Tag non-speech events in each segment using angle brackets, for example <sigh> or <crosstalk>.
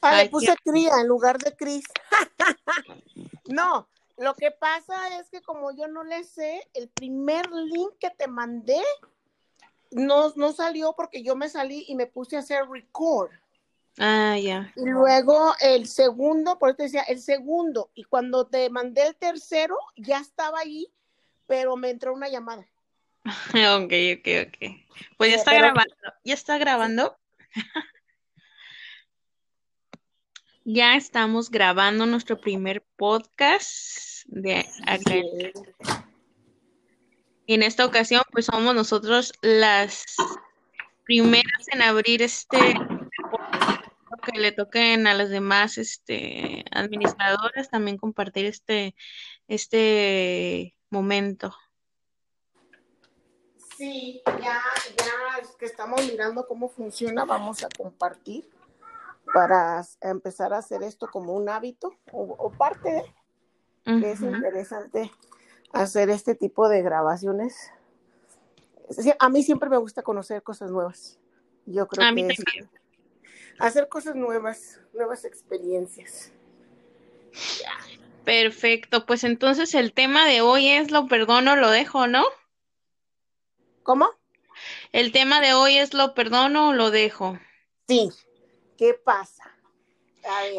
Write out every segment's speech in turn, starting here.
Ah, le puse cría en lugar de Cris. <laughs> no, lo que pasa es que como yo no le sé, el primer link que te mandé no, no salió porque yo me salí y me puse a hacer record. Ah, ya. Y luego el segundo, por eso te decía, el segundo. Y cuando te mandé el tercero, ya estaba ahí, pero me entró una llamada. <laughs> ok, ok, ok. Pues ya está grabando. ¿Ya está grabando? <laughs> ya estamos grabando nuestro primer podcast de En esta ocasión, pues somos nosotros las primeras en abrir este que le toquen a las demás este administradoras también compartir este este momento. Sí, ya, ya es que estamos mirando cómo funciona, vamos a compartir para empezar a hacer esto como un hábito o, parte de, es interesante hacer este tipo de grabaciones. a mí siempre me gusta conocer cosas nuevas. Yo creo que es, hacer cosas nuevas, nuevas experiencias. Perfecto, pues entonces el tema de hoy es lo perdono, lo dejo, ¿no? ¿Cómo? El tema de hoy es lo perdono o lo dejo. Sí, ¿Qué pasa?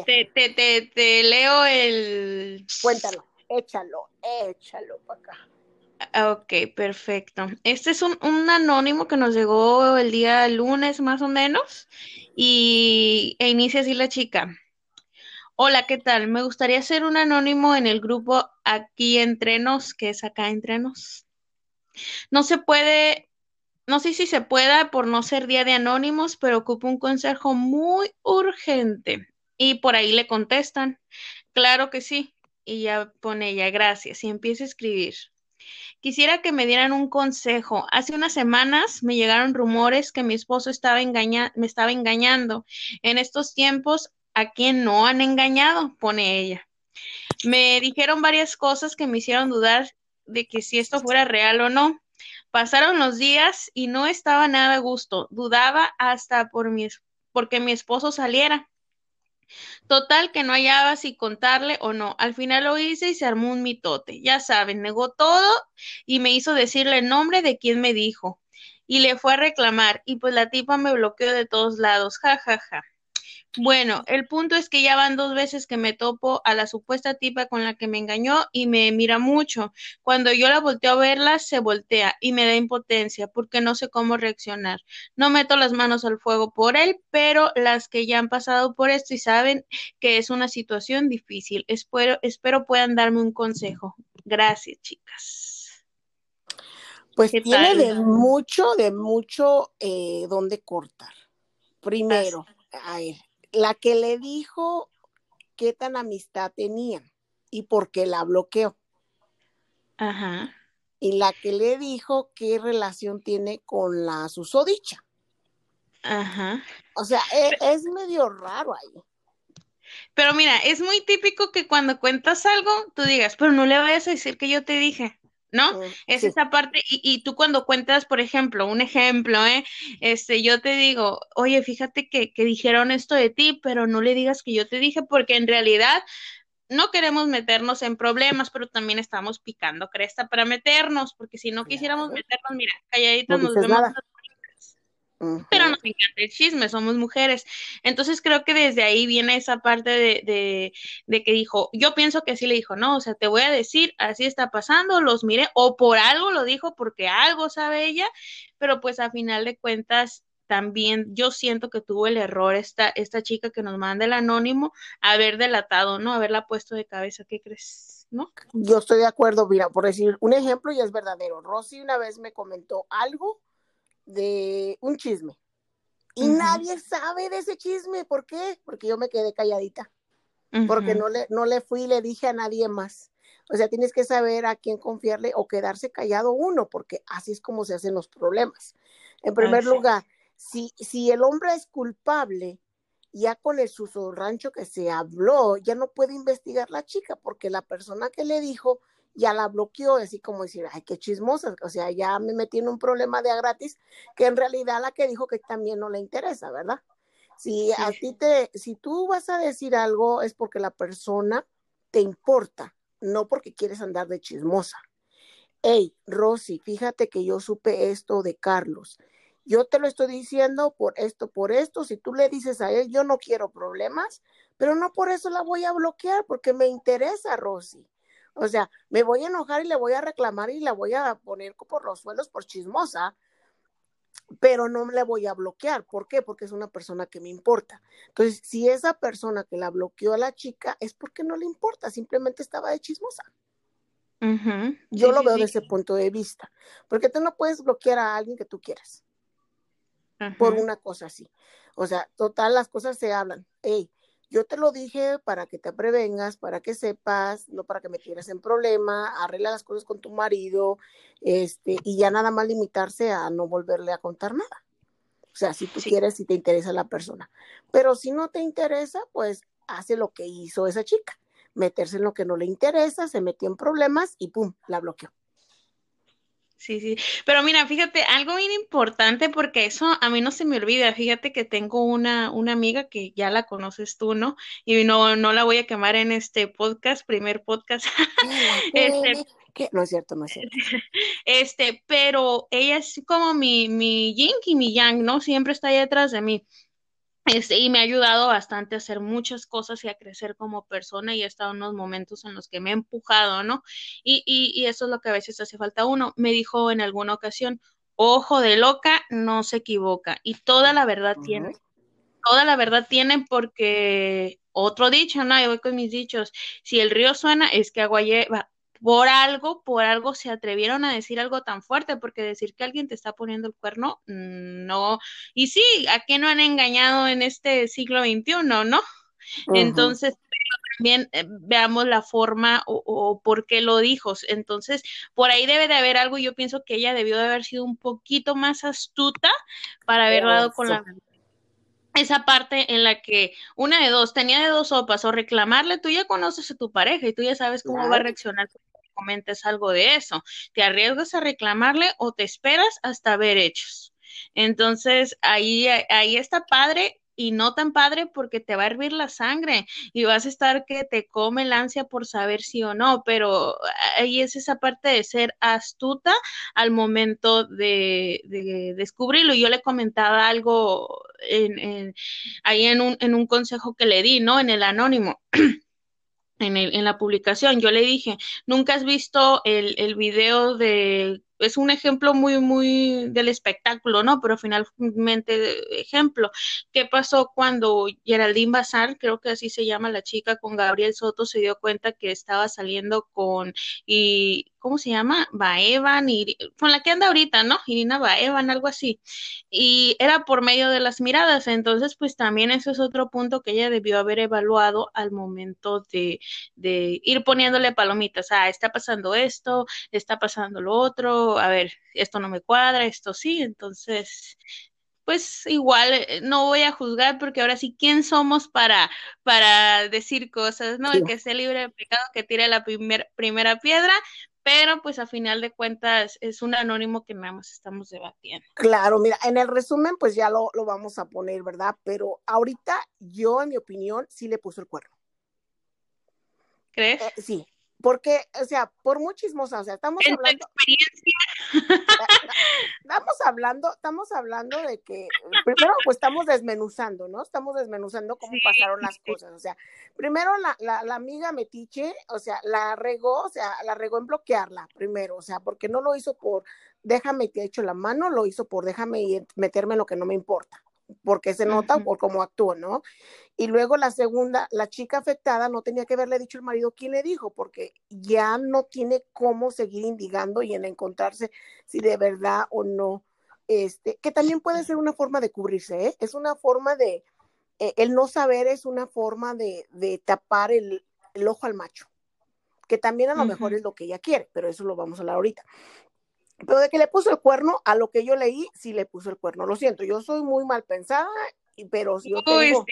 Te, te, te, te leo el... Cuéntalo, échalo, échalo para acá. Ah, ok, perfecto. Este es un, un, anónimo que nos llegó el día lunes más o menos y e inicia así la chica. Hola, ¿qué tal? Me gustaría ser un anónimo en el grupo aquí entre nos, que es acá entre nos. No se puede no sé si se pueda por no ser día de anónimos, pero ocupo un consejo muy urgente. Y por ahí le contestan, claro que sí. Y ya pone ella, gracias. Y empieza a escribir. Quisiera que me dieran un consejo. Hace unas semanas me llegaron rumores que mi esposo estaba me estaba engañando. En estos tiempos, ¿a quién no han engañado? Pone ella. Me dijeron varias cosas que me hicieron dudar de que si esto fuera real o no. Pasaron los días y no estaba nada a gusto. Dudaba hasta por mi, porque mi esposo saliera. Total que no hallaba si contarle o no. Al final lo hice y se armó un mitote. Ya saben, negó todo y me hizo decirle el nombre de quien me dijo. Y le fue a reclamar y pues la tipa me bloqueó de todos lados. Ja, ja, ja. Bueno, el punto es que ya van dos veces que me topo a la supuesta tipa con la que me engañó y me mira mucho. Cuando yo la volteo a verla, se voltea y me da impotencia porque no sé cómo reaccionar. No meto las manos al fuego por él, pero las que ya han pasado por esto y saben que es una situación difícil. Espero, espero puedan darme un consejo. Gracias, chicas. Pues tiene de mucho, de mucho eh, donde cortar. Primero, a ver, la que le dijo qué tan amistad tenían y por qué la bloqueó. Ajá. Y la que le dijo qué relación tiene con la susodicha. Ajá. O sea, es, es medio raro ahí. Pero mira, es muy típico que cuando cuentas algo, tú digas, pero no le vayas a decir que yo te dije. ¿No? Es esa parte, y, y, tú cuando cuentas, por ejemplo, un ejemplo, ¿eh? Este, yo te digo, oye, fíjate que, que dijeron esto de ti, pero no le digas que yo te dije, porque en realidad no queremos meternos en problemas, pero también estamos picando cresta para meternos, porque si no quisiéramos meternos, mira, calladitos nos vemos pero nos encanta el chisme, somos mujeres. Entonces creo que desde ahí viene esa parte de, de, que dijo, yo pienso que sí le dijo, no, o sea, te voy a decir, así está pasando, los miré, o por algo lo dijo, porque algo sabe ella, pero pues a final de cuentas también yo siento que tuvo el error esta, esta chica que nos manda el anónimo haber delatado, ¿no? Haberla puesto de cabeza, ¿qué crees? ¿No? Yo estoy de acuerdo, mira, por decir un ejemplo y es verdadero. Rosy una vez me comentó algo de un chisme. Y nadie sabe de ese chisme. ¿Por qué? Porque yo me quedé calladita. Porque no le, no le fui y le dije a nadie más. O sea, tienes que saber a quién confiarle o quedarse callado uno, porque así es como se hacen los problemas. En primer lugar, si, si el hombre es culpable, ya con el rancho que se habló, ya no puede investigar la chica, porque la persona que le dijo ya la bloqueó, así como decir, ay, qué chismosa, o sea, ya me metí en un problema de a gratis, que en realidad la que dijo que también no le interesa, ¿verdad? Si a ti te, si tú vas a decir algo es porque la persona te importa, no porque quieres andar de chismosa. Hey, Rosy, fíjate que yo supe esto de Carlos. Yo te lo estoy diciendo por esto, por esto. Si tú le dices a él, yo no quiero problemas, pero no por eso la voy a bloquear, porque me interesa, Rosy. O sea, me voy a enojar y le voy a reclamar y la voy a poner por los suelos por chismosa, pero no le voy a bloquear. ¿Por qué? Porque es una persona que me importa. Entonces, si esa persona que la bloqueó a la chica es porque no le importa, simplemente estaba de chismosa. Yo lo veo desde ese punto de vista, porque tú no puedes bloquear a alguien que tú quieras por una cosa así. O sea, total, las cosas se hablan. Hey, yo te lo dije para que te prevengas, para que sepas, no para que me tires en problema, arregla las cosas con tu marido, este, y ya nada más limitarse a no volverle a contar nada. O sea, si tú quieres, si te interesa la persona. Pero si no te interesa, pues hace lo que hizo esa chica, meterse en lo que no le interesa, se metió en problemas y pum, la bloqueó. Sí, sí. Pero mira, fíjate, algo bien importante porque eso a mí no se me olvida. Fíjate que tengo una, una amiga que ya la conoces tú, ¿no? Y no, no la voy a quemar en este podcast, primer podcast. <laughs> este, No es cierto, no es cierto. <laughs> Este, pero ella es como mi, mi yin y mi yang, ¿no? Siempre está ahí detrás de mí. Este, y me ha ayudado bastante a hacer muchas cosas y a crecer como persona y he estado en unos momentos en los que me he empujado, ¿no? Y, y, y eso es lo que a veces hace falta uno. Me dijo en alguna ocasión, ojo de loca, no se equivoca. Y toda la verdad tiene. Toda la verdad tiene porque otro dicho, ¿no? Yo voy con mis dichos. Si el río suena, es que agua lleva por algo, por algo se atrevieron a decir algo tan fuerte, porque decir que alguien te está poniendo el cuerno, mm, no. Y sí, ¿a qué no han engañado en este siglo XXI, no? Entonces, también eh, veamos la forma o, por qué lo dijo. Entonces, por ahí debe de haber algo. Yo pienso que ella debió de haber sido un poquito más astuta para haber dado con la esa parte en la que una de dos tenía de dos sopas o reclamarle, tú ya conoces a tu pareja y tú ya sabes cómo va a reaccionar comentes algo de eso. ¿Te arriesgas a reclamarle o te esperas hasta ver hechos? Entonces, ahí, ahí está padre y no tan padre porque te va a hervir la sangre y vas a estar que te come el ansia por saber si o no, pero ahí es esa parte de ser astuta al momento de, descubrirlo. Yo le comentaba algo en, ahí en un, en un consejo que le di, ¿no? En el anónimo. <clears throat> en, el, en la publicación. Yo le dije, ¿nunca has visto el, el video de es un ejemplo muy, muy del espectáculo, ¿no? Pero finalmente, ejemplo, ¿qué pasó cuando Geraldine Bazar, creo que así se llama la chica, con Gabriel Soto, se dio cuenta que estaba saliendo con, y, ¿cómo se llama? Baevan, y, con la que anda ahorita, ¿no? Irina Baevan, algo así. Y era por medio de las miradas, entonces, pues también eso es otro punto que ella debió haber evaluado al momento de, de ir poniéndole palomitas, ah, está pasando esto, está pasando lo otro, a ver, esto no me cuadra, esto sí, entonces, pues igual eh, no voy a juzgar porque ahora sí, ¿quién somos para, para decir cosas, no? El que esté libre de pecado, que tire la primera piedra, pero pues a final de cuentas es un anónimo que nada más estamos debatiendo. Claro, mira, en el resumen pues ya lo, lo vamos a poner, ¿verdad? Pero ahorita yo, en mi opinión, sí le puso el cuerno. ¿Crees? Eh, sí, porque, o sea, por muy chismosa, o sea, estamos hablando. estamos hablando, estamos hablando de que, primero, pues estamos desmenuzando, ¿no? Estamos desmenuzando cómo pasaron las cosas. O sea, primero la, la, la, amiga Metiche, o sea, la regó, o sea, la regó en bloquearla, primero, o sea, porque no lo hizo por déjame te hecho la mano, lo hizo por déjame meterme en lo que no me importa porque se nota por cómo actúa, ¿no? Y luego la segunda, la chica afectada no tenía que haberle dicho el marido quién le dijo, porque ya no tiene cómo seguir indigando y en encontrarse si de verdad o no, este, que también puede ser una forma de cubrirse, ¿eh? Es una forma de, eh, el no saber es una forma de, de tapar el, el, ojo al macho, que también a lo mejor es lo que ella quiere, pero eso lo vamos a hablar ahorita. Pero de que le puso el cuerno, a lo que yo leí, sí le puso el cuerno. Lo siento, yo soy muy mal pensada, pero yo tengo...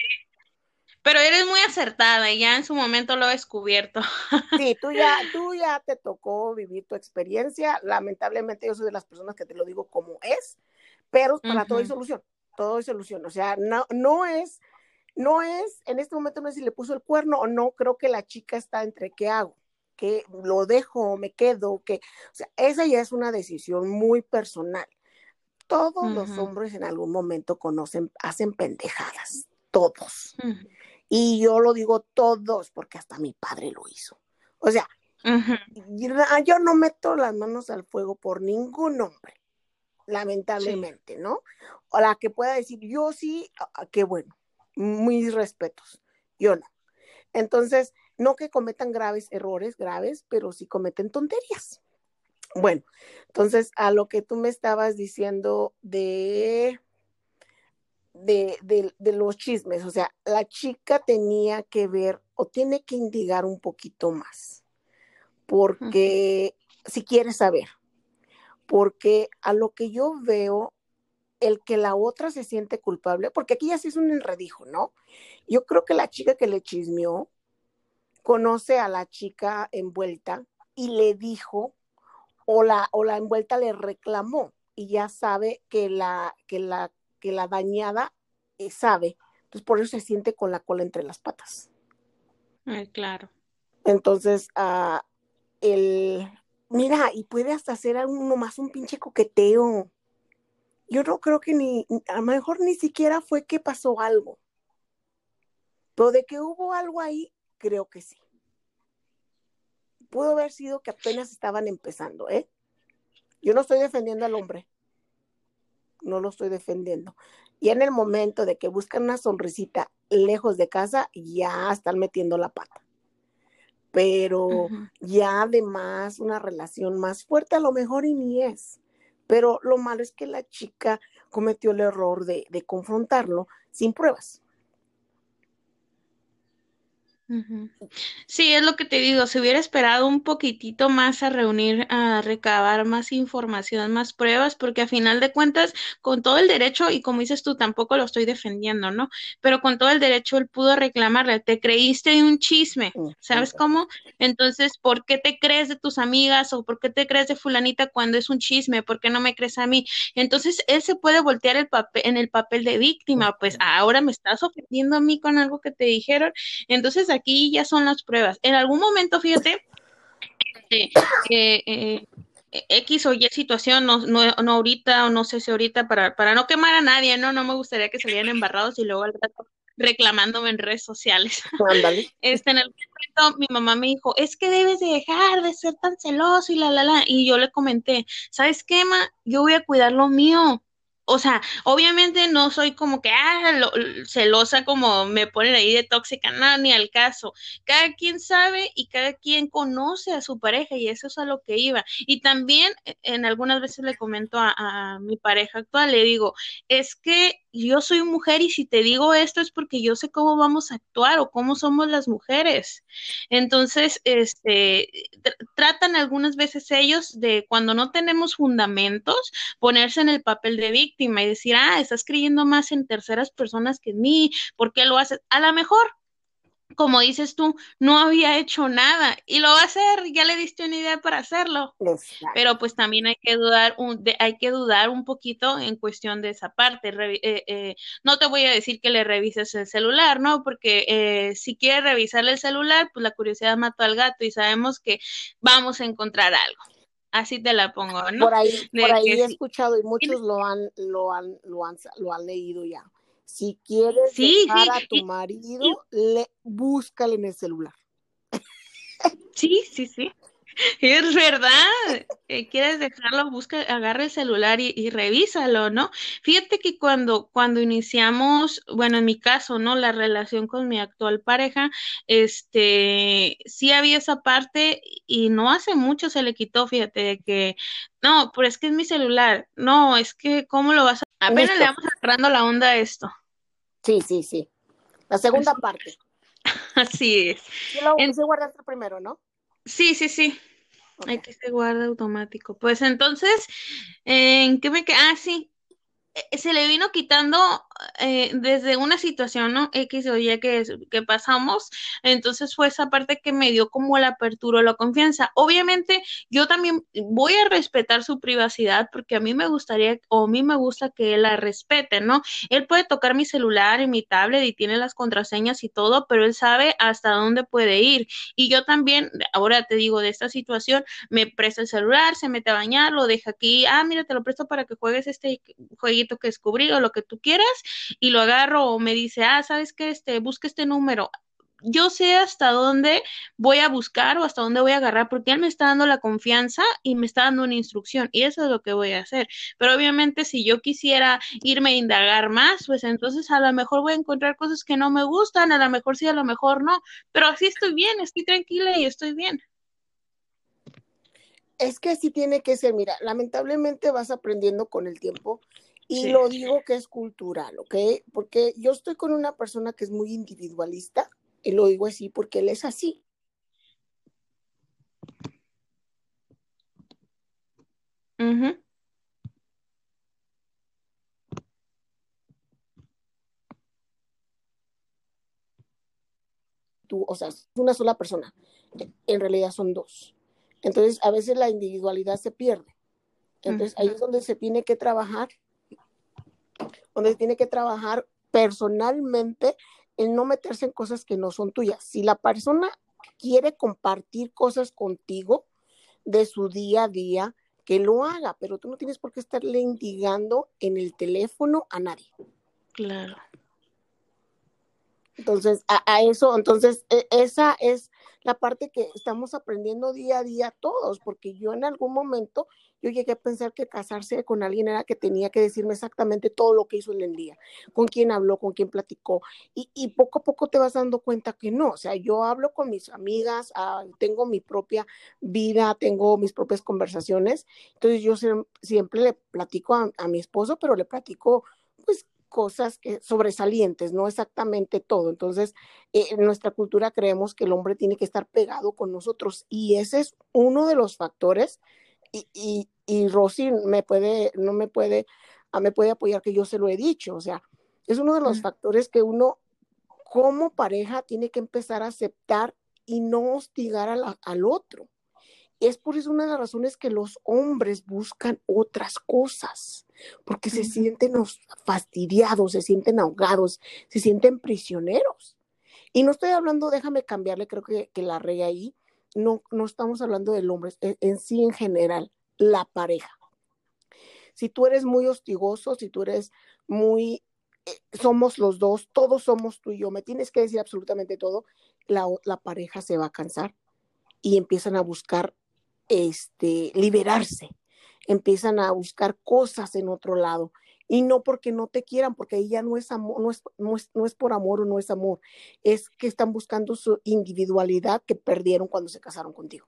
Pero eres muy acertada y ya en su momento lo he descubierto. <laughs> Sí, tú ya, tú ya te tocó vivir tu experiencia. Lamentablemente yo soy de las personas que te lo digo como es, pero para todo hay solución. todo es solución. O sea, no, no es, no es, en este momento no es si le puso el cuerno o no, creo que la chica está entre qué hago, que lo dejo, me quedo, que, o sea, esa ya es una decisión muy personal. Todos los hombres en algún momento conocen, hacen pendejadas, todos. Y yo lo digo todos, porque hasta mi padre lo hizo. O sea, yo, no meto las manos al fuego por ningún hombre, lamentablemente, ¿no? O la que pueda decir, yo sí, ah, ah, qué bueno, mis respetos, yo no. Entonces, no que cometan graves errores, graves, pero sí cometen tonterías. Bueno, entonces a lo que tú me estabas diciendo de, de, de, los chismes, o sea, la chica tenía que ver o tiene que indigar un poquito más, porque si quiere saber, porque a lo que yo veo, el que la otra se siente culpable, porque aquí ya sí es un enredijo, ¿no? Yo creo que la chica que le chismeó conoce a la chica envuelta y le dijo o la, o la envuelta le reclamó y ya sabe que la, que la, que la dañada eh, sabe. Entonces por eso se siente con la cola entre las patas. claro. Entonces, uh, el, mira, y puede hasta hacer uno más un pinche coqueteo. Yo no creo que ni, a lo mejor ni siquiera fue que pasó algo. Pero de que hubo algo ahí, creo que sí pudo haber sido que apenas estaban empezando, ¿eh? Yo no estoy defendiendo al hombre, no lo estoy defendiendo. Y en el momento de que buscan una sonrisita lejos de casa, ya están metiendo la pata. Pero ya además una relación más fuerte a lo mejor y ni es. Pero lo malo es que la chica cometió el error de confrontarlo sin pruebas. Sí, es lo que te digo, si hubiera esperado un poquitito más a reunir, a recabar más información, más pruebas, porque a final de cuentas, con todo el derecho, y como dices tú, tampoco lo estoy defendiendo, ¿no? Pero con todo el derecho él pudo reclamarle, te creíste de un chisme, ¿sabes cómo? Entonces, ¿por qué te crees de tus amigas o por qué te crees de fulanita cuando es un chisme? ¿Por qué no me crees a mí? Entonces, él se puede voltear el papel, en el papel de víctima, pues ahora me estás ofendiendo a mí con algo que te dijeron, entonces aquí ya son las pruebas. En algún momento, fíjate, este, eh, X o Y situación, no, no, no, ahorita o no sé si ahorita, para, para no quemar a nadie, no, no me gustaría que salieran embarrados y luego al rato reclamándome en redes sociales. <laughs> Este, en el momento mi mamá me dijo, es que debes de dejar de ser tan celoso y la, la, la. Y yo le comenté, ¿sabes qué, ma? Yo voy a cuidar lo mío o sea, obviamente no soy como que, ah, celosa como me ponen ahí de tóxica, no, ni al caso. Cada quien sabe y cada quien conoce a su pareja y eso es a lo que iba. Y también e, en algunas veces le comento a mi pareja actual, le digo, es que yo soy mujer y si te digo esto es porque yo sé cómo vamos a actuar o cómo somos las mujeres. Entonces, este, tratan algunas veces ellos de cuando no tenemos fundamentos, ponerse en el papel de víctima y decir, ah, estás creyendo más en terceras personas que en mí, ¿por qué lo haces? A lo mejor como dices tú, no había hecho nada y lo va a hacer, ya le diste una idea para hacerlo. Pero pues también hay que dudar un, hay que dudar un poquito en cuestión de esa parte. Eh, eh, no te voy a decir que le revises el celular, ¿no? Porque eh, si quieres revisarle el celular, pues la curiosidad mató al gato y sabemos que vamos a encontrar algo. Así te la pongo, ¿no? Por ahí, por ahí he escuchado y muchos lo han, lo han, lo han, lo han leído ya si quieres dejar a tu marido, le búscale en el celular. Sí, sí, sí. Es verdad. Eh, quieres dejarlo, busca, agarra el celular y, revísalo, ¿no? Fíjate que cuando, cuando iniciamos, bueno, en mi caso, ¿no? La relación con mi actual pareja, este, sí había esa parte y no hace mucho se le quitó, fíjate, de que, no, pero es que es mi celular. No, es que, ¿cómo lo vas a Apenas le vamos agarrando la onda a esto. Sí, sí, sí. La segunda parte. <laughs> Así es. Y luego en... se guarda primero, ¿no? Sí, sí, sí. Hay que se guarda automático. Pues entonces, ¿en qué me queda? Ah, sí. Eh, se le vino quitando eh, desde una situación, ¿no? X o Y que, que pasamos, entonces fue esa parte que me dio como la apertura, la confianza. Obviamente, yo también voy a respetar su privacidad porque a mí me gustaría, o a mí me gusta que él la respete, ¿no? Él puede tocar mi celular y mi tablet y tiene las contraseñas y todo, pero él sabe hasta dónde puede ir. Y yo también, ahora te digo, de esta situación, me presta el celular, se mete a bañar, lo deja aquí, ah, mira, te lo presto para que juegues este jueguito que descubrí o lo que tú quieras, y lo agarro o me dice, ah, ¿sabes qué? Este, busca este número yo sé hasta dónde voy a buscar o hasta dónde voy a agarrar, porque él me está dando la confianza y me está dando una instrucción, y eso es lo que voy a hacer. Pero obviamente si yo quisiera irme a indagar más, pues entonces a lo mejor voy a encontrar cosas que no me gustan, a lo mejor sí, a lo mejor no, pero así estoy bien, estoy tranquila y estoy bien. Es que así tiene que ser, mira, lamentablemente vas aprendiendo con el tiempo y lo digo que es cultural, ¿ok? Porque yo estoy con una persona que es muy individualista y lo digo así porque él es así. Tú, o sea, es una sola persona. En realidad son dos. Entonces, a veces la individualidad se pierde. Entonces, ahí es donde se tiene que trabajar, donde se tiene que trabajar personalmente en no meterse en cosas que no son tuyas. Si la persona quiere compartir cosas contigo de su día a día, que lo haga, pero tú no tienes por qué estarle indicando en el teléfono a nadie. Claro. Entonces, a, eso, entonces, e, esa es la parte que estamos aprendiendo día a día todos, porque yo en algún momento, yo llegué a pensar que casarse con alguien era que tenía que decirme exactamente todo lo que hizo en el día, con quién habló, con quién platicó, y, y poco a poco te vas dando cuenta que no, o sea, yo hablo con mis amigas, ah, tengo mi propia vida, tengo mis propias conversaciones, entonces yo siempre le platico a, a mi esposo, pero le platico pues cosas que, sobresalientes, no exactamente todo. Entonces, eh, en nuestra cultura creemos que el hombre tiene que estar pegado con nosotros y ese es uno de los factores. Y, y, y Rosy me puede, no me puede, ah, me puede apoyar que yo se lo he dicho. O sea, es uno de los factores que uno como pareja tiene que empezar a aceptar y no hostigar al otro. Es por eso una de las razones que los hombres buscan otras cosas, porque se sienten fastidiados, se sienten ahogados, se sienten prisioneros. Y no estoy hablando, déjame cambiarle, creo que, la rey ahí, no, no estamos hablando del hombre, en, sí en general, la pareja. Si tú eres muy hostigoso, si tú eres muy, eh, somos los dos, todos somos tú y yo, me tienes que decir absolutamente todo, la, la pareja se va a cansar y empiezan a buscar este, liberarse, empiezan a buscar cosas en otro lado. Y no porque no te quieran, porque ahí ya no es amor, no es, no es, por amor o no es amor, es que están buscando su individualidad que perdieron cuando se casaron contigo.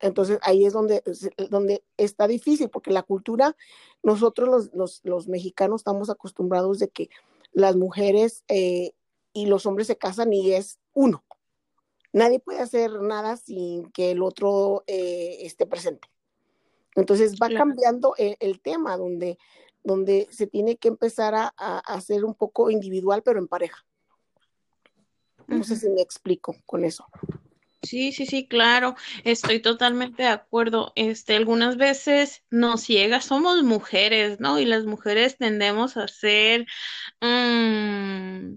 Entonces ahí es donde, donde está difícil, porque la cultura, nosotros los, los, los mexicanos estamos acostumbrados de que las mujeres eh, y los hombres se casan y es uno nadie puede hacer nada sin que el otro eh, esté presente. Entonces va cambiando el, tema donde, donde se tiene que empezar a, hacer un poco individual, pero en pareja. No sé si me explico con eso. Sí, sí, sí, claro, estoy totalmente de acuerdo. Este, algunas veces nos ciega, somos mujeres, ¿no? Y las mujeres tendemos a ser, mm,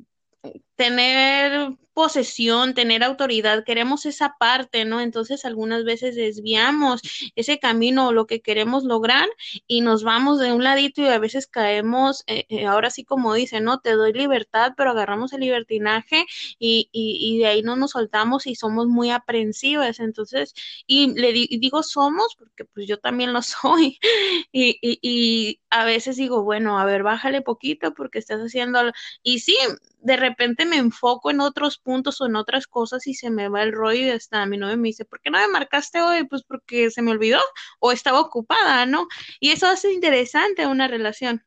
tener posesión, tener autoridad, queremos esa parte, ¿no? Entonces algunas veces desviamos ese camino o lo que queremos lograr y nos vamos de un ladito y a veces caemos, eh, eh, ahora sí como dice, ¿no? Te doy libertad, pero agarramos el libertinaje y, y, de ahí no nos soltamos y somos muy aprensivas. Entonces, y le digo somos porque pues yo también lo <laughs> soy y, y, y a veces digo, bueno, a ver, bájale poquito porque estás haciendo, y sí, de repente me enfoco en otros puntos o en otras cosas y se me va el rollo y hasta mi novio me dice, ¿por qué no me marcaste hoy? Pues porque se me olvidó o estaba ocupada, ¿no? Y eso hace interesante una relación.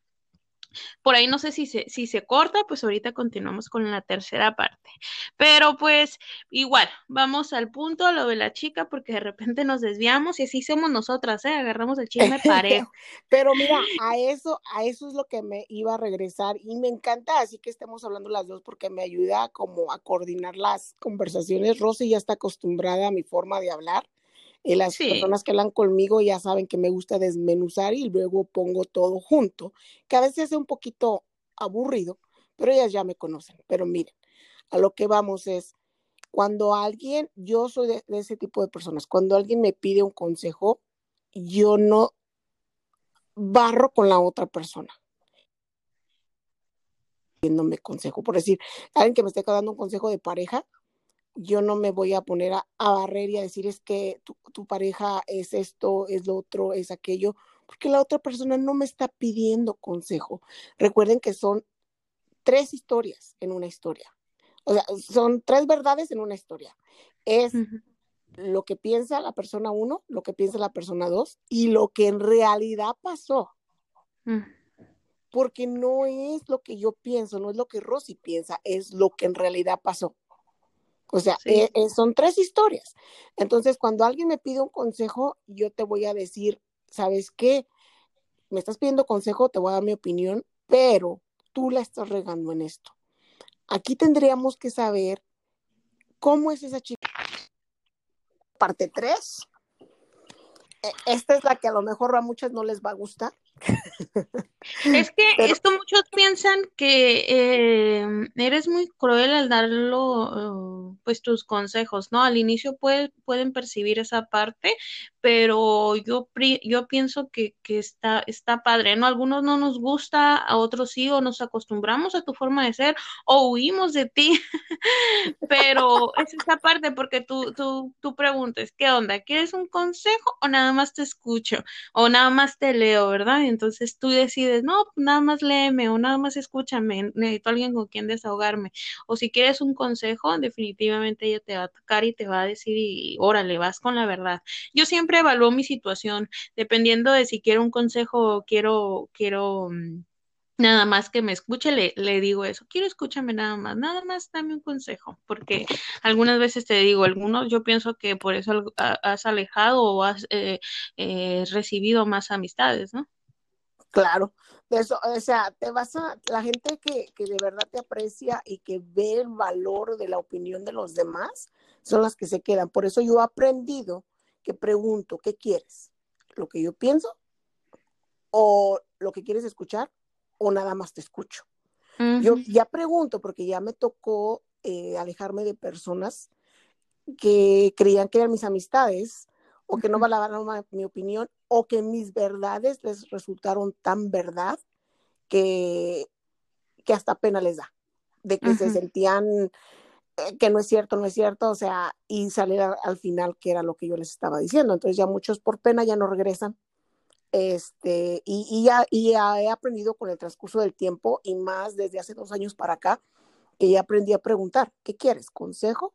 Por ahí no sé si se, si se corta, pues ahorita continuamos con la tercera parte. Pero pues igual, vamos al punto, lo de la chica, porque de repente nos desviamos y así somos nosotras, ¿eh? Agarramos el chisme <laughs> parejo. Pero mira, a eso, a eso es lo que me iba a regresar y me encanta así que estemos hablando las dos porque me ayuda como a coordinar las conversaciones. Rosy ya está acostumbrada a mi forma de hablar y las personas que hablan conmigo ya saben que me gusta desmenuzar y luego pongo todo junto, que a veces es un poquito aburrido, pero ellas ya me conocen. Pero miren, a lo que vamos es, cuando alguien, yo soy de, ese tipo de personas, cuando alguien me pide un consejo, yo no barro con la otra persona pidiéndome consejo. Por decir, alguien que me esté dando un consejo de pareja, yo no me voy a poner a, barrer y a decir es que tu, pareja es esto, es lo otro, es aquello, porque la otra persona no me está pidiendo consejo. Recuerden que son tres historias en una historia. O sea, son tres verdades en una historia. Es lo que piensa la persona uno, lo que piensa la persona dos y lo que en realidad pasó. Mm. Porque no es lo que yo pienso, no es lo que Rosy piensa, es lo que en realidad pasó. O sea, eh, eh, son tres historias. Entonces, cuando alguien me pide un consejo, yo te voy a decir, ¿sabes qué? Me estás pidiendo consejo, te voy a dar mi opinión, pero tú la estás regando en esto. Aquí tendríamos que saber cómo es esa chica. Parte tres. E, esta es la que a lo mejor a muchas no les va a gustar. <laughs> Es que esto muchos piensan que eh, eres muy cruel al darlo, pues tus consejos, ¿no? Al inicio pueden percibir esa parte, pero yo, yo pienso que, que, está, está padre, ¿no? Algunos no nos gusta, a otros sí, o nos acostumbramos a tu forma de ser, o huimos de ti, <laughs> pero es esta parte porque tú, tú, tú preguntas, ¿qué onda? ¿Quieres un consejo o nada más te escucho? O nada más te leo, ¿verdad? Entonces tú decides, no, nada más léeme o nada más escúchame, necesito alguien con quien desahogarme. O si quieres un consejo, definitivamente ella te va a tocar y te va a decir, y órale, vas con la verdad. Yo siempre evalúo mi situación, dependiendo de si quiero un consejo o quiero, quiero mm, nada más que me escuche, le, le, digo eso, quiero escúchame nada más, nada más dame un consejo, porque algunas veces te digo, algunos yo pienso que por eso has alejado o has eh, eh, recibido más amistades, ¿no? Claro, eso, o sea, te vas a, la gente que, que de verdad te aprecia y que ve el valor de la opinión de los demás, son las que se quedan. Por eso yo he aprendido que pregunto, ¿qué quieres? ¿Lo que yo pienso? ¿O lo que quieres escuchar? ¿O nada más te escucho? Yo ya pregunto porque ya me tocó eh, alejarme de personas que creían que eran mis amistades o que no valoraban mi opinión o que mis verdades les resultaron tan verdad que, que hasta pena les da, de que se sentían que no es cierto, no es cierto, o sea, y salir al final que era lo que yo les estaba diciendo. Entonces ya muchos por pena ya no regresan. Este, y, ya, y ya he aprendido con el transcurso del tiempo y más desde hace dos años para acá, que ya aprendí a preguntar, ¿qué quieres? ¿Consejo?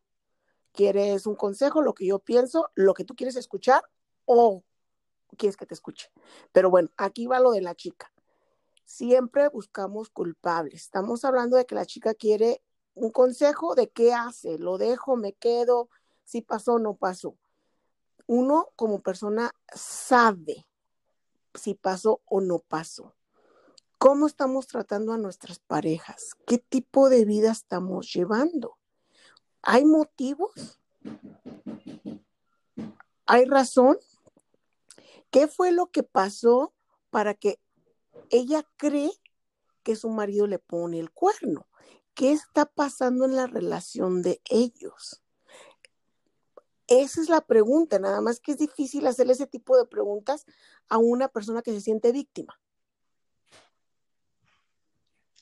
¿Quieres un consejo? Lo que yo pienso, lo que tú quieres escuchar o quieres que te escuche. Pero bueno, aquí va lo de la chica. Siempre buscamos culpables. Estamos hablando de que la chica quiere un consejo de qué hace, lo dejo, me quedo, si pasó o no pasó. Uno como persona sabe si pasó o no pasó. ¿Cómo estamos tratando a nuestras parejas? ¿Qué tipo de vida estamos llevando? ¿Hay motivos? ¿Hay razón? ¿Qué fue lo que pasó para que ella cree que su marido le pone el cuerno? ¿Qué está pasando en la relación de ellos? Esa es la pregunta, nada más que es difícil hacer ese tipo de preguntas a una persona que se siente víctima.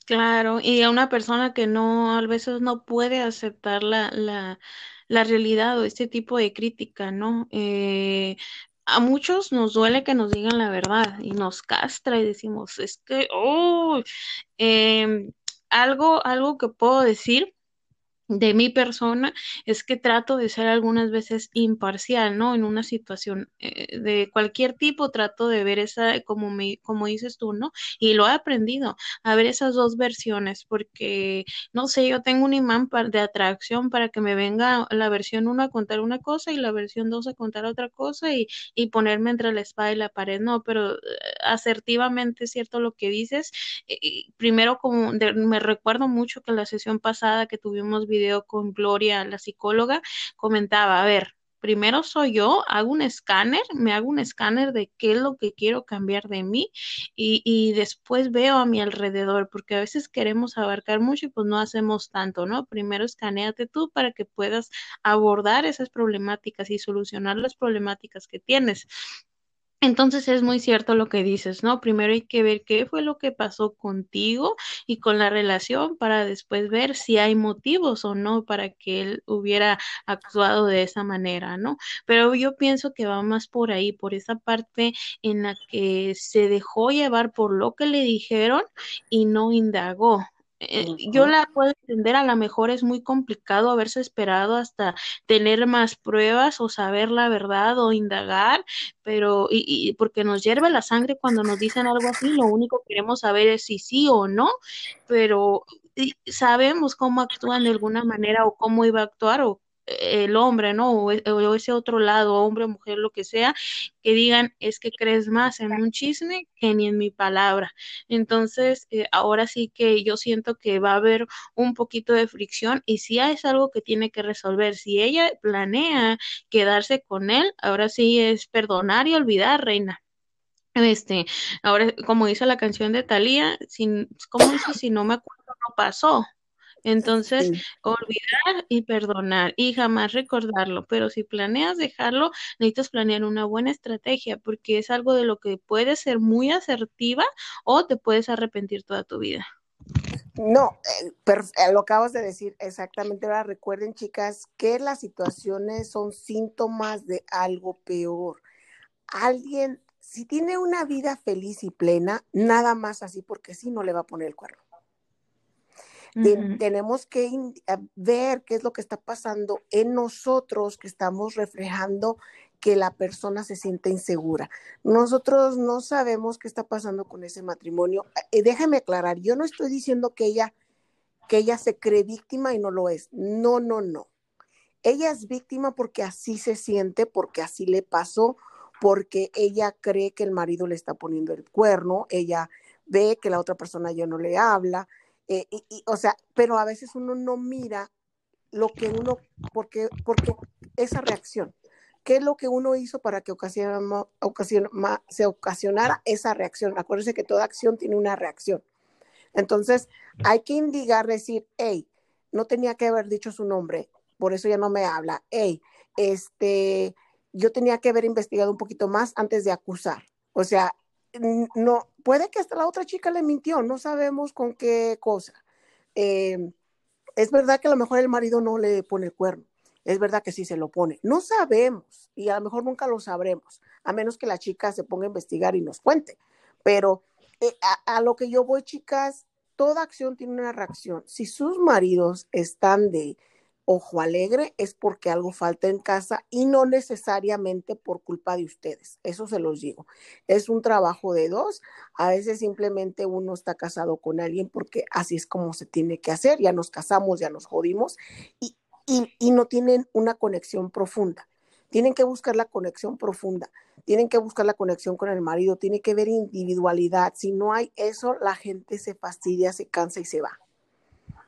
Claro, y a una persona que no, a veces no puede aceptar la, la, la realidad o este tipo de crítica, ¿no? Eh, a muchos nos duele que nos digan la verdad y nos castra y decimos, es que, oh, eh, algo, algo que puedo decir de mi persona es que trato de ser algunas veces imparcial, ¿no? En una situación eh, de cualquier tipo, trato de ver esa, como, me, como dices tú, ¿no? Y lo he aprendido, a ver esas dos versiones, porque, no sé, yo tengo un imán de atracción para que me venga la versión 1 a contar una cosa y la versión 2 a contar otra cosa y, y ponerme entre la espada y la pared, no, pero eh, asertivamente es cierto lo que dices. Eh, primero, como me recuerdo mucho que la sesión pasada que tuvimos video con Gloria, la psicóloga, comentaba, a ver, primero soy yo, hago un escáner, me hago un escáner de qué es lo que quiero cambiar de mí y, y, después veo a mi alrededor, porque a veces queremos abarcar mucho y pues no hacemos tanto, ¿no? Primero escaneate tú para que puedas abordar esas problemáticas y solucionar las problemáticas que tienes. Entonces es muy cierto lo que dices, ¿no? Primero hay que ver qué fue lo que pasó contigo y con la relación para después ver si hay motivos o no para que él hubiera actuado de esa manera, ¿no? Pero yo pienso que va más por ahí, por esa parte en la que se dejó llevar por lo que le dijeron y no indagó. Eh, yo la puedo entender, a lo mejor es muy complicado haberse esperado hasta tener más pruebas o saber la verdad o indagar, pero y, y, porque nos hierve la sangre cuando nos dicen algo así, lo único que queremos saber es si sí o no, pero sabemos cómo actúan de alguna manera o cómo iba a actuar o el hombre, ¿no? O, o, ese otro lado, hombre, mujer, lo que sea, que digan, es que crees más en un chisme que ni en mi palabra. Entonces, eh, ahora sí que yo siento que va a haber un poquito de fricción y si es algo que tiene que resolver, si ella planea quedarse con él, ahora sí es perdonar y olvidar, reina. Este, ahora, como dice la canción de Thalía, sin, ¿cómo dice? Si no me acuerdo, no pasó. Entonces, sí. olvidar y perdonar y jamás recordarlo, pero si planeas dejarlo, necesitas planear una buena estrategia porque es algo de lo que puedes ser muy asertiva o te puedes arrepentir toda tu vida. No, eh, pero eh, lo acabas de decir exactamente. Ahora recuerden, chicas, que las situaciones son síntomas de algo peor. Alguien, si tiene una vida feliz y plena, nada más así porque sí no le va a poner el cuerno. Tenemos que ver qué es lo que está pasando en nosotros, que estamos reflejando que la persona se siente insegura. Nosotros no sabemos qué está pasando con ese matrimonio. Eh, déjame aclarar, yo no estoy diciendo que ella, que ella se cree víctima y no lo es. No, no, no. Ella es víctima porque así se siente, porque así le pasó, porque ella cree que el marido le está poniendo el cuerno, ella ve que la otra persona ya no le habla, eh, o sea, pero a veces uno no mira lo que uno, porque, porque esa reacción, ¿qué es lo que uno hizo para que ocasionara, se ocasionara esa reacción? Acuérdense que toda acción tiene una reacción. Entonces, hay que indicar, decir, hey, no tenía que haber dicho su nombre, por eso ya no me habla. Hey, este, yo tenía que haber investigado un poquito más antes de acusar. O sea, no, puede que hasta la otra chica le mintió, no sabemos con qué cosa. Eh, es verdad que a lo mejor el marido no le pone el cuerno, es verdad que sí se lo pone, no sabemos y a lo mejor nunca lo sabremos, a menos que la chica se ponga a investigar y nos cuente. Pero eh, a lo que yo voy, chicas, toda acción tiene una reacción. Si sus maridos están de ojo alegre es porque algo falta en casa y no necesariamente por culpa de ustedes. Eso se los digo. Es un trabajo de dos. A veces simplemente uno está casado con alguien porque así es como se tiene que hacer. Ya nos casamos, ya nos jodimos y, y, no tienen una conexión profunda. Tienen que buscar la conexión profunda. Tienen que buscar la conexión con el marido. Tiene que ver individualidad. Si no hay eso, la gente se fastidia, se cansa y se va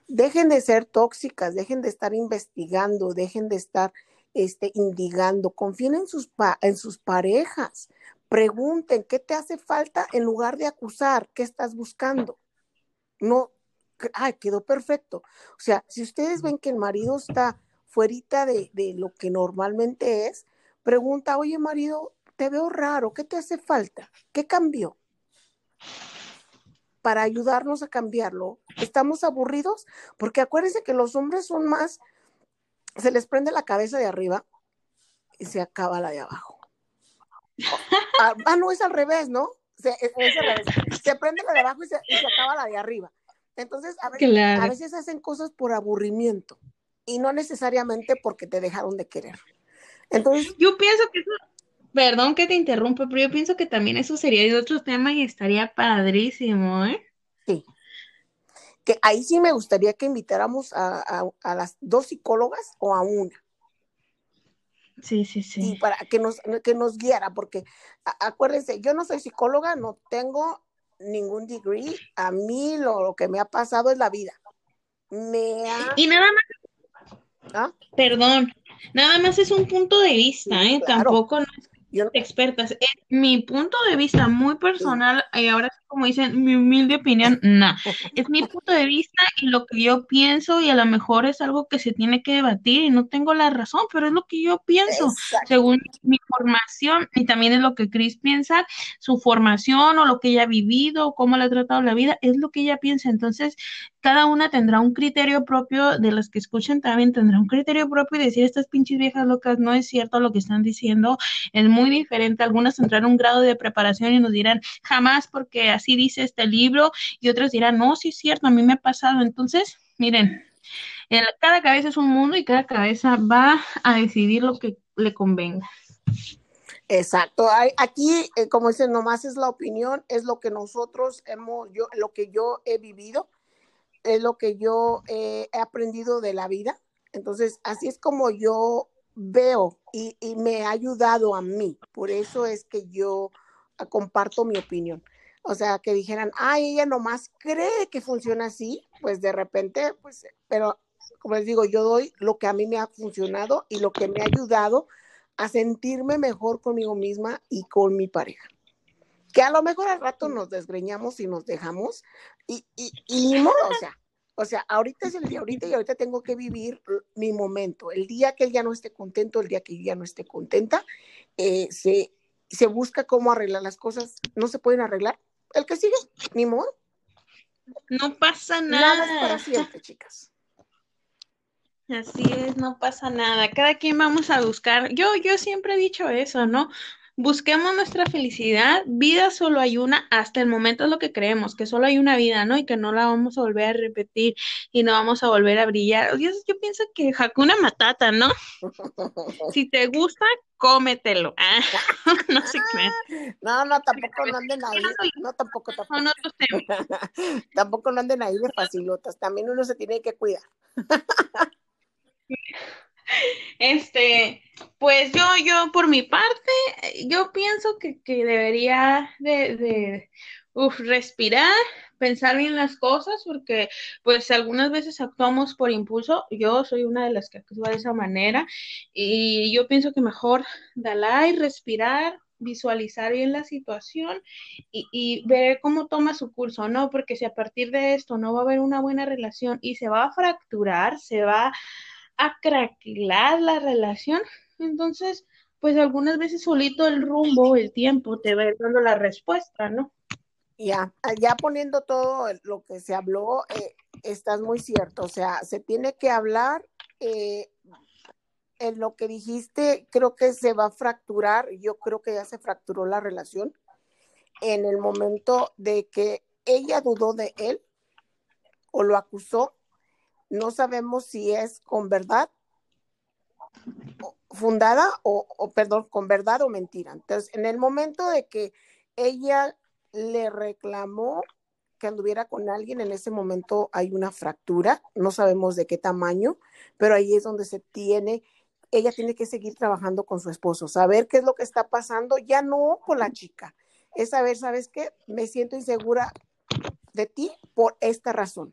dejen de ser tóxicas, dejen de estar investigando, dejen de estar este, indigando, confíen en sus, en sus parejas, pregunten qué te hace falta en lugar de acusar, qué estás buscando. No, ay, quedó perfecto. O sea, si ustedes ven que el marido está fuera de, de lo que normalmente es, pregunta, oye marido, te veo raro, ¿qué te hace falta? ¿Qué cambió? Para ayudarnos a cambiarlo. ¿Estamos aburridos? Porque acuérdense que los hombres son más, se les prende la cabeza de arriba y se acaba la de abajo. <laughs> Ah, ah no, es al revés, ¿no? Se, es, es al revés. <laughs> se prende la de abajo y se, y se, acaba la de arriba. Entonces, a veces, claro. a veces hacen cosas por aburrimiento. y no necesariamente porque te dejaron de querer. Entonces, yo pienso que eso, perdón que te interrumpa, pero yo pienso que también eso sería de otro tema y estaría padrísimo, ¿eh? Sí. Que ahí sí me gustaría que invitáramos a, a las dos psicólogas o a una. Sí, sí, sí. Y para que nos, que nos guiara, porque acuérdense, yo no soy psicóloga, no tengo ningún degree, a mí lo, que me ha pasado es la vida. Me Y nada más. ¿Ah? Perdón, nada más es un punto de vista, ¿eh? Tampoco no expertas. Es mi punto de vista muy personal, y ahora como dicen, mi humilde opinión, no. <laughs> Es mi punto de vista y lo que yo pienso, y a lo mejor es algo que se tiene que debatir, y no tengo la razón, pero es lo que yo pienso, según mi formación, y también es lo que Chris piensa, su formación o lo que ella ha vivido, cómo le ha tratado la vida, es lo que ella piensa. Entonces, cada una tendrá un criterio propio, de las que escuchen también tendrá un criterio propio y decir, estas pinches viejas locas, no es cierto lo que están diciendo, es muy diferente. Algunas tendrán un grado de preparación y nos dirán, jamás porque así dice este libro, y otros dirán, no, sí es cierto, a mí me ha pasado. Entonces, miren, cada cabeza es un mundo y cada cabeza va a decidir lo que le convenga. Exacto. Aquí, eh, como dicen, nomás es la opinión, es lo que nosotros hemos, yo, lo que yo he vivido, es lo que yo he aprendido de la vida. Entonces, así es como yo veo y, y, me ha ayudado a mí. Por eso es que yo ah, comparto mi opinión. O sea, que dijeran, ay, ella nomás cree que funciona así, pues de repente, pues, pero como les digo, yo doy lo que a mí me ha funcionado y lo que me ha ayudado a sentirme mejor conmigo misma y con mi pareja. Que a lo mejor al rato nos desgreñamos y nos dejamos y, y, y ni modo, o sea, o sea, ahorita es el día ahorita y ahorita tengo que vivir mi momento. El día que él ya no esté contento, el día que yo ya no esté contenta, eh, se, se busca cómo arreglar las cosas. No se pueden arreglar. El que sigue, ni modo. No pasa nada. Nada es para siempre, chicas. Así es, no pasa nada. Cada quien vamos a buscar. Yo, yo siempre he dicho eso, ¿no? Busquemos nuestra felicidad, vida solo hay una, hasta el momento es lo que creemos, que solo hay una vida, ¿no? Y que no la vamos a volver a repetir y no vamos a volver a brillar. Yo, yo pienso que Hakuna Matata, ¿no? <laughs> si te gusta, cómetelo. Ah, <laughs> no sé qué. No, no, tampoco no anden ahí. No, tampoco, tampoco. No, <laughs> tampoco no anden ahí de facilotas. También uno se tiene que cuidar. Este, pues yo, yo por mi parte, yo pienso que, debería de, respirar, pensar bien las cosas, porque pues algunas veces actuamos por impulso, yo soy una de las que actúa de esa manera, y yo pienso que mejor y respirar, visualizar bien la situación y, y, ver cómo toma su curso, ¿no? Porque si a partir de esto no va a haber una buena relación y se va a fracturar, se va a craquelar la relación, entonces, pues algunas veces solito el rumbo, el tiempo te va dando la respuesta, ¿no? Ya, ya poniendo todo lo que se habló, eh, estás muy cierto, o sea, se tiene que hablar, eh, en lo que dijiste, creo que se va a fracturar, yo creo que ya se fracturó la relación en el momento de que ella dudó de él o lo acusó no sabemos si es con verdad fundada o, perdón, con verdad o mentira. Entonces, en el momento de que ella le reclamó que anduviera con alguien, en ese momento hay una fractura, no sabemos de qué tamaño, pero ahí es donde se tiene, ella tiene que seguir trabajando con su esposo, saber qué es lo que está pasando, ya no con la chica, es saber, ¿sabes qué? Me siento insegura de ti por esta razón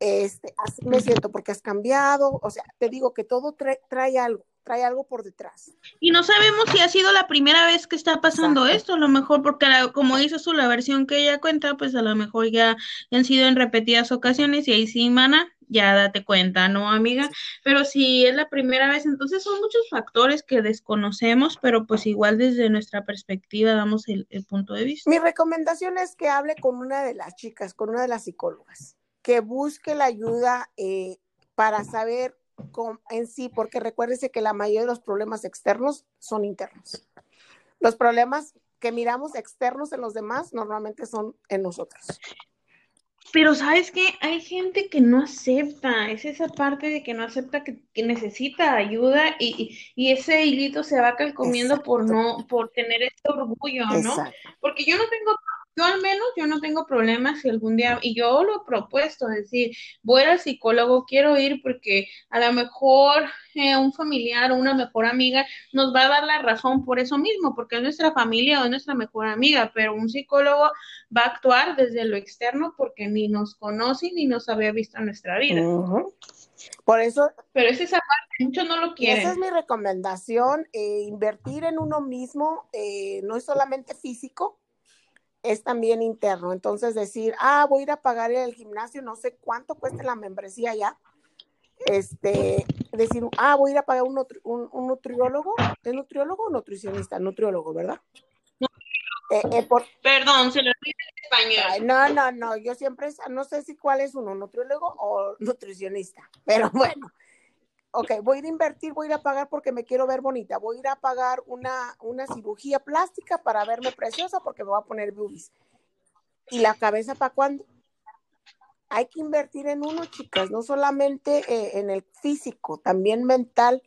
este, así me siento porque has cambiado, o sea, te digo que todo trae, algo, trae algo por detrás. Y no sabemos si ha sido la primera vez que está pasando esto, a lo mejor porque como dices tú, la versión que ella cuenta, pues a lo mejor ya han sido en repetidas ocasiones y ahí sí, mana, ya date cuenta, ¿no, amiga? Pero si es la primera vez, entonces son muchos factores que desconocemos, pero pues igual desde nuestra perspectiva damos el punto de vista. Mi recomendación es que hable con una de las chicas, con una de las psicólogas que busque la ayuda eh, para saber en sí, porque recuérdese que la mayoría de los problemas externos son internos. Los problemas que miramos externos en los demás normalmente son en nosotros. Pero sabes que hay gente que no acepta, es esa parte de que no acepta que, necesita ayuda y, y, ese hilito se va calcomiendo por no, por tener ese orgullo, ¿no? Porque yo no tengo yo al menos, yo no tengo problemas si algún día, y yo lo he propuesto, es decir, voy al psicólogo, quiero ir porque a lo mejor eh, un familiar o una mejor amiga nos va a dar la razón por eso mismo, porque es nuestra familia o es nuestra mejor amiga, pero un psicólogo va a actuar desde lo externo porque ni nos conoce ni nos había visto en nuestra vida. Por eso. Pero es esa parte, muchos no lo quieren. Esa es mi recomendación, eh, invertir en uno mismo, eh, no es solamente físico, es también interno. Entonces decir, ah, voy a ir a pagar el gimnasio, no sé cuánto cuesta la membresía ya. Este, decir, ah, voy a ir a pagar un, un, nutriólogo, ¿es nutriólogo o nutricionista? Nutriólogo, ¿verdad? Eh, eh, Perdón, se lo dice en español. no, no, no, yo siempre, no sé si cuál es uno, nutriólogo o nutricionista, pero <laughs> bueno, ok, voy a ir a invertir, voy a ir a pagar porque me quiero ver bonita, voy a ir a pagar una, una cirugía plástica para verme preciosa porque me voy a poner boobies. ¿Y la cabeza para cuándo? Hay que invertir en uno, chicas, no solamente eh, en el físico, también mental.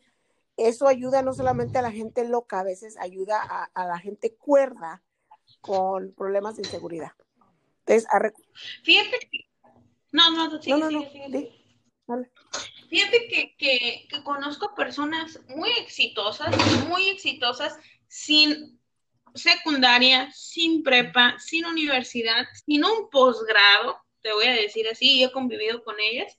Eso ayuda no solamente a la gente loca, a veces ayuda a, la gente cuerda con problemas de inseguridad. Entonces, a Fíjate que... No, no, no, no, no, Fíjate que, que, conozco personas muy exitosas, muy exitosas, sin secundaria, sin prepa, sin universidad, sin un posgrado, te voy a decir así, yo he convivido con ellas,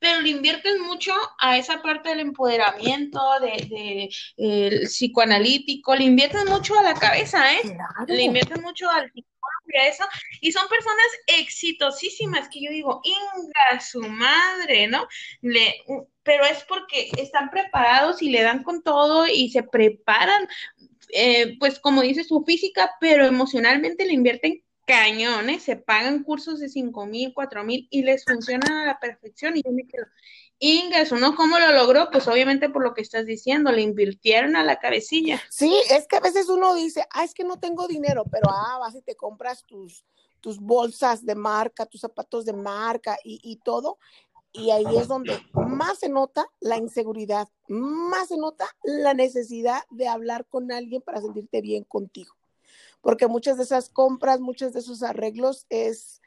pero le invierten mucho a esa parte del empoderamiento, de, el psicoanalítico, le invierten mucho a la cabeza, ¿eh? Le invierten mucho al psicólogo y son personas exitosísimas que yo digo, inga su madre, ¿no? Le, pero es porque están preparados y le dan con todo y se preparan, eh, pues como dice su física, pero emocionalmente le invierten cañones, se pagan cursos de cinco mil, cuatro mil y les funcionan a la perfección y yo me quedo, Inga, ¿no? ¿Cómo lo logró? Pues obviamente por lo que estás diciendo, le invirtieron a la cabecilla. Sí, es que a veces uno dice, ah, es que no tengo dinero, pero ah, vas y te compras tus, tus bolsas de marca, tus zapatos de marca y, y todo. Y ahí es donde más se nota la inseguridad, más se nota la necesidad de hablar con alguien para sentirte bien contigo porque muchas de esas compras, muchos de esos arreglos es,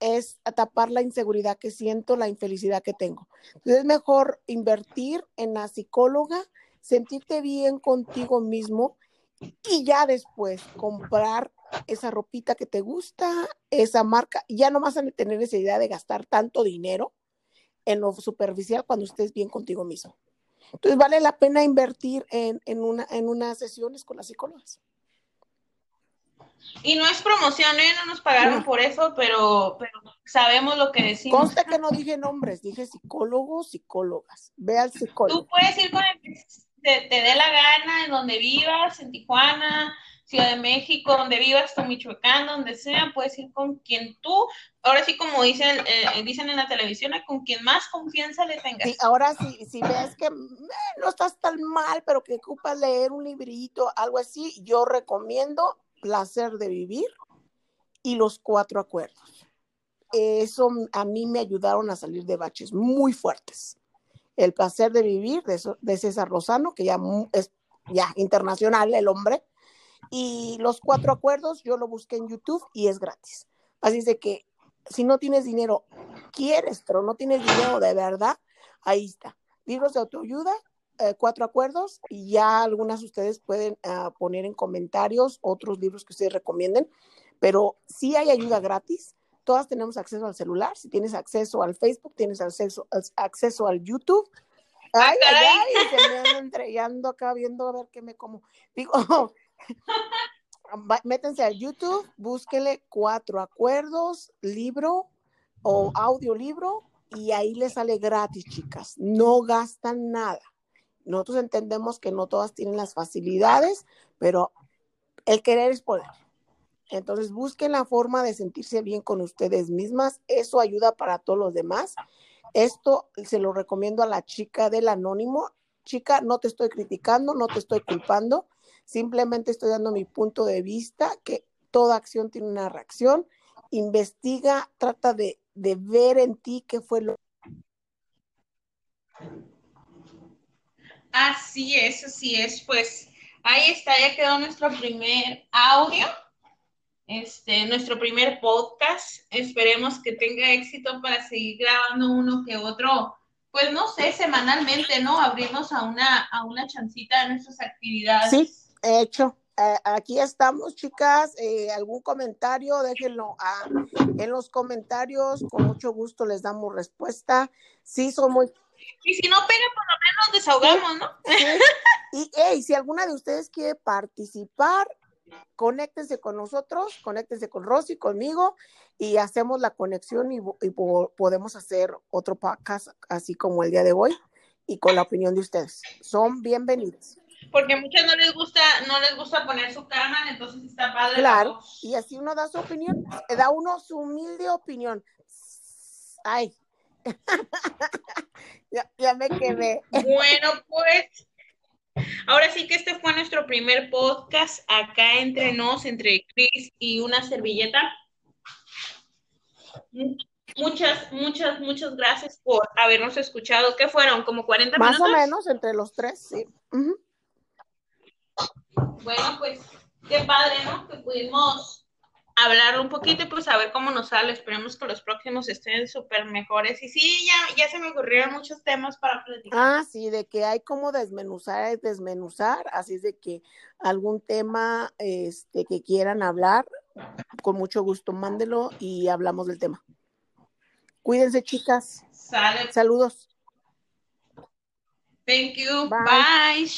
es tapar la inseguridad que siento, la infelicidad que tengo. Entonces es mejor invertir en la psicóloga, sentirte bien contigo mismo y ya después comprar esa ropita que te gusta, esa marca, ya no vas a tener idea de gastar tanto dinero en lo superficial cuando estés bien contigo mismo. Entonces vale la pena invertir en, en, una, en unas sesiones con las psicólogas. Y no es promoción, ¿eh? No nos pagaron por eso, pero, pero sabemos lo que decimos. Consta que no dije nombres, dije psicólogos, psicólogas. Ve al psicólogo. Tú puedes ir con el que te, dé la gana, en donde vivas, en Tijuana, Ciudad de México, donde vivas, en Michoacán, donde sea, puedes ir con quien tú, ahora sí como dicen, eh, dicen en la televisión, con quien más confianza le tengas. Sí, ahora sí, si ves que eh, no estás tan mal, pero que ocupas leer un librito, algo así, yo recomiendo placer de vivir y los cuatro acuerdos. Eso a mí me ayudaron a salir de baches muy fuertes. El placer de vivir de, César Rosano, que ya es ya internacional el hombre, y los cuatro acuerdos yo lo busqué en YouTube y es gratis. Así de que si no tienes dinero, quieres, pero no tienes dinero de verdad, ahí está. Libros de autoayuda, eh, cuatro acuerdos y ya algunas ustedes pueden ah, poner en comentarios otros libros que ustedes recomienden, pero si hay ayuda gratis. Todas tenemos acceso al celular. Si tienes acceso al Facebook, tienes acceso, acceso al YouTube. Ah, ay, ay, ay, se me ando entregando acá viendo a ver qué me como. Digo, <laughs> métense al YouTube, búsquele cuatro acuerdos, libro o audiolibro y ahí les sale gratis, chicas. No gastan nada. Nosotros entendemos que no todas tienen las facilidades, pero el querer es poder. Entonces busquen la forma de sentirse bien con ustedes mismas. Eso ayuda para todos los demás. Esto se lo recomiendo a la chica del anónimo. Chica, no te estoy criticando, no te estoy culpando. Simplemente estoy dando mi punto de vista, que toda acción tiene una reacción. Investiga, trata de de ver en ti qué fue lo Así es, así es. Pues ahí está, ya quedó nuestro primer audio, este, nuestro primer podcast. Esperemos que tenga éxito para seguir grabando uno que otro, pues no sé, semanalmente, ¿no? Abrirnos a una, a una chancita de nuestras actividades. Sí, hecho. Eh, aquí estamos, chicas. Eh, ¿Algún comentario? Déjenlo ah, en los comentarios. Con mucho gusto les damos respuesta. Sí, son muy y si no pega, por lo menos desahogamos, ¿no? Y hey, si alguna de ustedes quiere participar, conéctense con nosotros, conéctense con Rosy, conmigo, y hacemos la conexión y, podemos hacer otro podcast así como el día de hoy y con la opinión de ustedes. Son bienvenidos. Porque muchas no les gusta, no les gusta poner su cámara, entonces está padre. Claro, y así uno da su opinión, da uno su humilde opinión. Ay, <laughs> ya, me quedé. Bueno, pues ahora sí que este fue nuestro primer podcast acá entre nos, entre Chris y una servilleta. Muchas, muchas, muchas gracias por habernos escuchado. ¿Qué fueron? ¿Como 40 minutos? Más o menos, entre los tres, sí. Bueno, pues qué padre, ¿no? Que pudimos hablar un poquito y pues a ver cómo nos sale. Esperemos que los próximos estén súper mejores. Y sí, ya, ya se me ocurrieron muchos temas para platicar. Ah, sí, de que hay como desmenuzar, desmenuzar. Así es de que algún tema este, que quieran hablar, con mucho gusto mándelo y hablamos del tema. Cuídense, chicas. Sale. Saludos. Thank you. Bye.